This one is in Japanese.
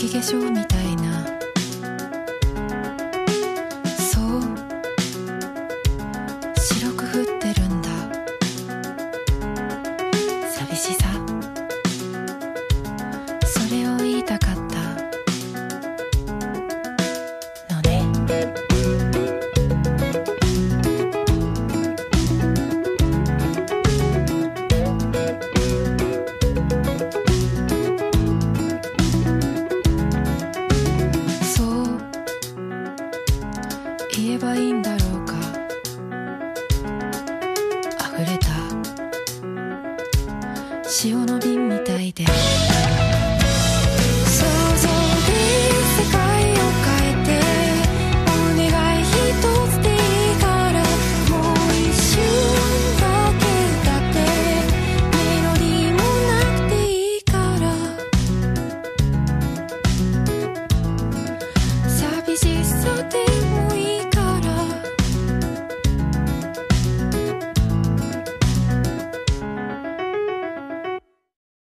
雪化粧みたいな。そう。白く降ってるんだ。寂しさ。言えばいいんだろうか。溢れた。潮の瓶みたいで。